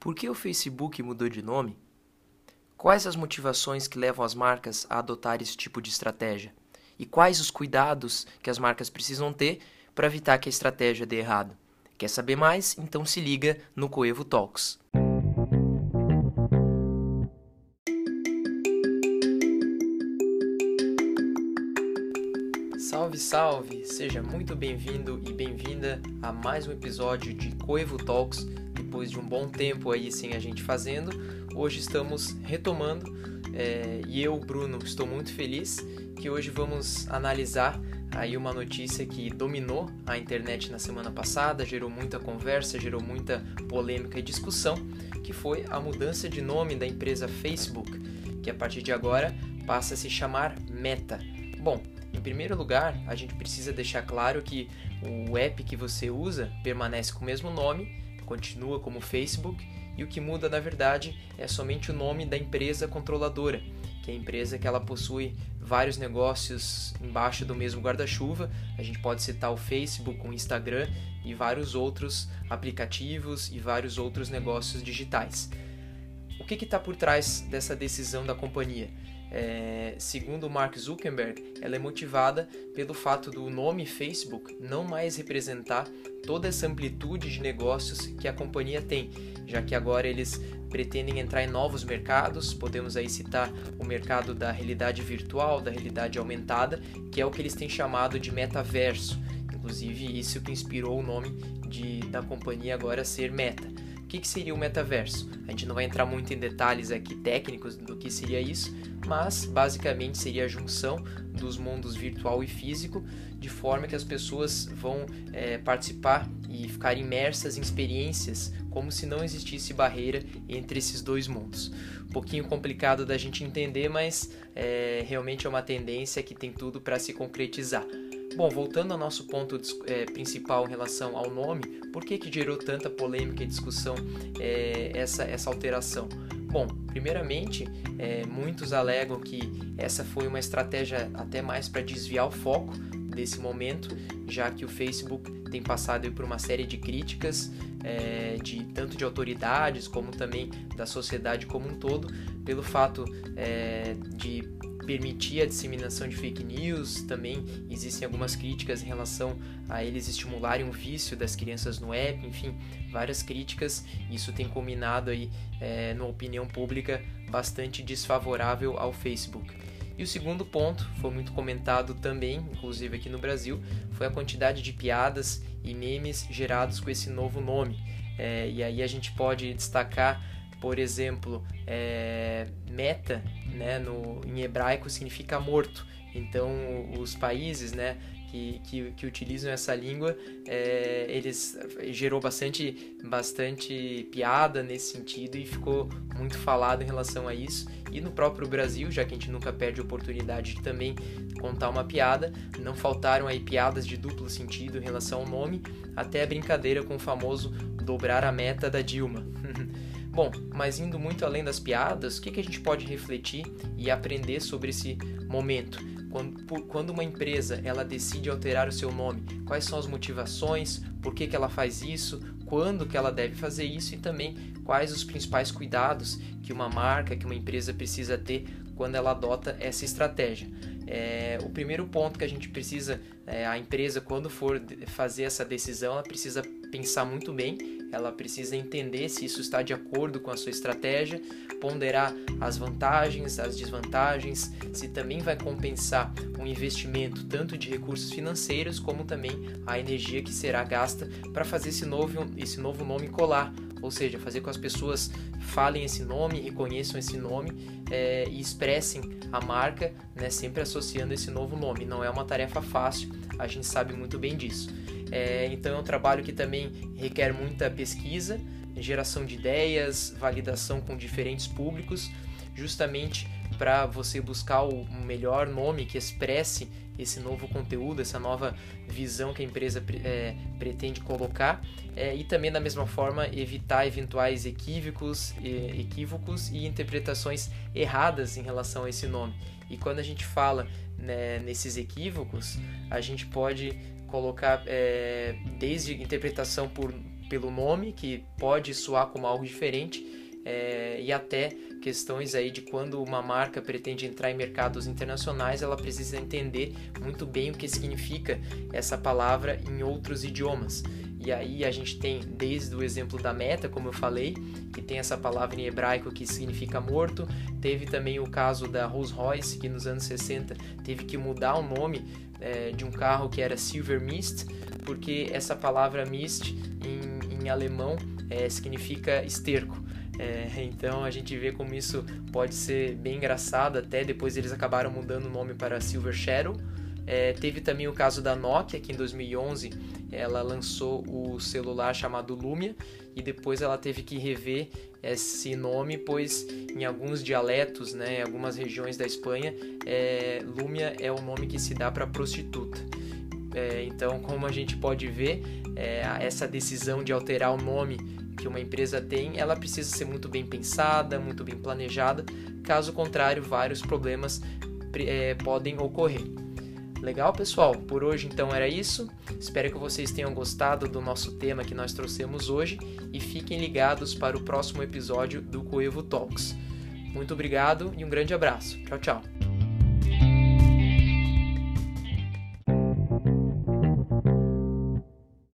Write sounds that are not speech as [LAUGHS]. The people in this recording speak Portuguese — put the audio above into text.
Por que o Facebook mudou de nome? Quais as motivações que levam as marcas a adotar esse tipo de estratégia? E quais os cuidados que as marcas precisam ter para evitar que a estratégia dê errado? Quer saber mais? Então se liga no Coevo Talks. Salve! Seja muito bem-vindo e bem-vinda a mais um episódio de Coevo Talks. Depois de um bom tempo aí sem a gente fazendo, hoje estamos retomando é, e eu, Bruno, estou muito feliz que hoje vamos analisar aí uma notícia que dominou a internet na semana passada, gerou muita conversa, gerou muita polêmica e discussão, que foi a mudança de nome da empresa Facebook, que a partir de agora passa a se chamar Meta. Bom, em primeiro lugar, a gente precisa deixar claro que o app que você usa permanece com o mesmo nome, continua como Facebook, e o que muda na verdade é somente o nome da empresa controladora, que é a empresa que ela possui vários negócios embaixo do mesmo guarda-chuva. A gente pode citar o Facebook, o Instagram e vários outros aplicativos e vários outros negócios digitais. O que está por trás dessa decisão da companhia? É, segundo Mark Zuckerberg, ela é motivada pelo fato do nome Facebook não mais representar toda essa amplitude de negócios que a companhia tem, já que agora eles pretendem entrar em novos mercados, podemos aí citar o mercado da realidade virtual, da realidade aumentada, que é o que eles têm chamado de metaverso. Inclusive, isso que inspirou o nome de, da companhia agora ser Meta que, que seria o metaverso? A gente não vai entrar muito em detalhes aqui técnicos do que seria isso, mas basicamente seria a junção dos mundos virtual e físico, de forma que as pessoas vão é, participar e ficar imersas em experiências como se não existisse barreira entre esses dois mundos. Um pouquinho complicado da gente entender, mas é, realmente é uma tendência que tem tudo para se concretizar. Bom, voltando ao nosso ponto é, principal em relação ao nome, por que, que gerou tanta polêmica e discussão é, essa, essa alteração? Bom, primeiramente, é, muitos alegam que essa foi uma estratégia até mais para desviar o foco desse momento, já que o Facebook tem passado por uma série de críticas, é, de tanto de autoridades como também da sociedade como um todo, pelo fato é, de permitir a disseminação de fake news, também existem algumas críticas em relação a eles estimularem o vício das crianças no app, enfim, várias críticas. Isso tem culminado aí, é, na opinião pública, bastante desfavorável ao Facebook. E o segundo ponto, foi muito comentado também, inclusive aqui no Brasil, foi a quantidade de piadas e memes gerados com esse novo nome. É, e aí a gente pode destacar por exemplo, é, meta, né, no, em hebraico significa morto. Então, os países, né, que, que, que utilizam essa língua, é, eles gerou bastante, bastante piada nesse sentido e ficou muito falado em relação a isso. E no próprio Brasil, já que a gente nunca perde a oportunidade de também contar uma piada, não faltaram aí piadas de duplo sentido em relação ao nome, até a brincadeira com o famoso dobrar a meta da Dilma. [LAUGHS] Bom, mas indo muito além das piadas, o que, que a gente pode refletir e aprender sobre esse momento? Quando, uma empresa ela decide alterar o seu nome, quais são as motivações, por que, que ela faz isso, quando que ela deve fazer isso e também quais os principais cuidados que uma marca, que uma empresa precisa ter quando ela adota essa estratégia. É, o primeiro ponto que a gente precisa, é, a empresa quando for fazer essa decisão, ela precisa pensar muito bem, ela precisa entender se isso está de acordo com a sua estratégia, ponderar as vantagens, as desvantagens, se também vai compensar um investimento tanto de recursos financeiros como também a energia que será gasta para fazer esse novo, esse novo nome colar, ou seja, fazer com que as pessoas falem esse nome, reconheçam esse nome é, e expressem a marca, né, sempre associando esse novo nome. Não é uma tarefa fácil, a gente sabe muito bem disso. É, então é um trabalho que também requer muita pesquisa, geração de ideias, validação com diferentes públicos, justamente para você buscar o melhor nome que expresse esse novo conteúdo, essa nova visão que a empresa é, pretende colocar é, e também da mesma forma evitar eventuais equívocos, e, equívocos e interpretações erradas em relação a esse nome. E quando a gente fala né, nesses equívocos, a gente pode colocar é, desde interpretação por pelo nome, que pode soar como algo diferente, é, e até questões aí de quando uma marca pretende entrar em mercados internacionais, ela precisa entender muito bem o que significa essa palavra em outros idiomas. E aí a gente tem desde o exemplo da Meta, como eu falei, que tem essa palavra em hebraico que significa morto. Teve também o caso da Rolls-Royce, que nos anos 60 teve que mudar o nome é, de um carro que era Silver Mist, porque essa palavra mist em, em alemão é, significa esterco. É, então a gente vê como isso pode ser bem engraçado, até depois eles acabaram mudando o nome para Silver Shadow. É, teve também o caso da Nokia, que em 2011 ela lançou o celular chamado Lumia e depois ela teve que rever esse nome, pois em alguns dialetos, né, em algumas regiões da Espanha, é, Lumia é o nome que se dá para prostituta. É, então, como a gente pode ver, é, essa decisão de alterar o nome que uma empresa tem, ela precisa ser muito bem pensada, muito bem planejada. Caso contrário, vários problemas é, podem ocorrer. Legal, pessoal? Por hoje então era isso. Espero que vocês tenham gostado do nosso tema que nós trouxemos hoje e fiquem ligados para o próximo episódio do Coevo Talks. Muito obrigado e um grande abraço. Tchau, tchau.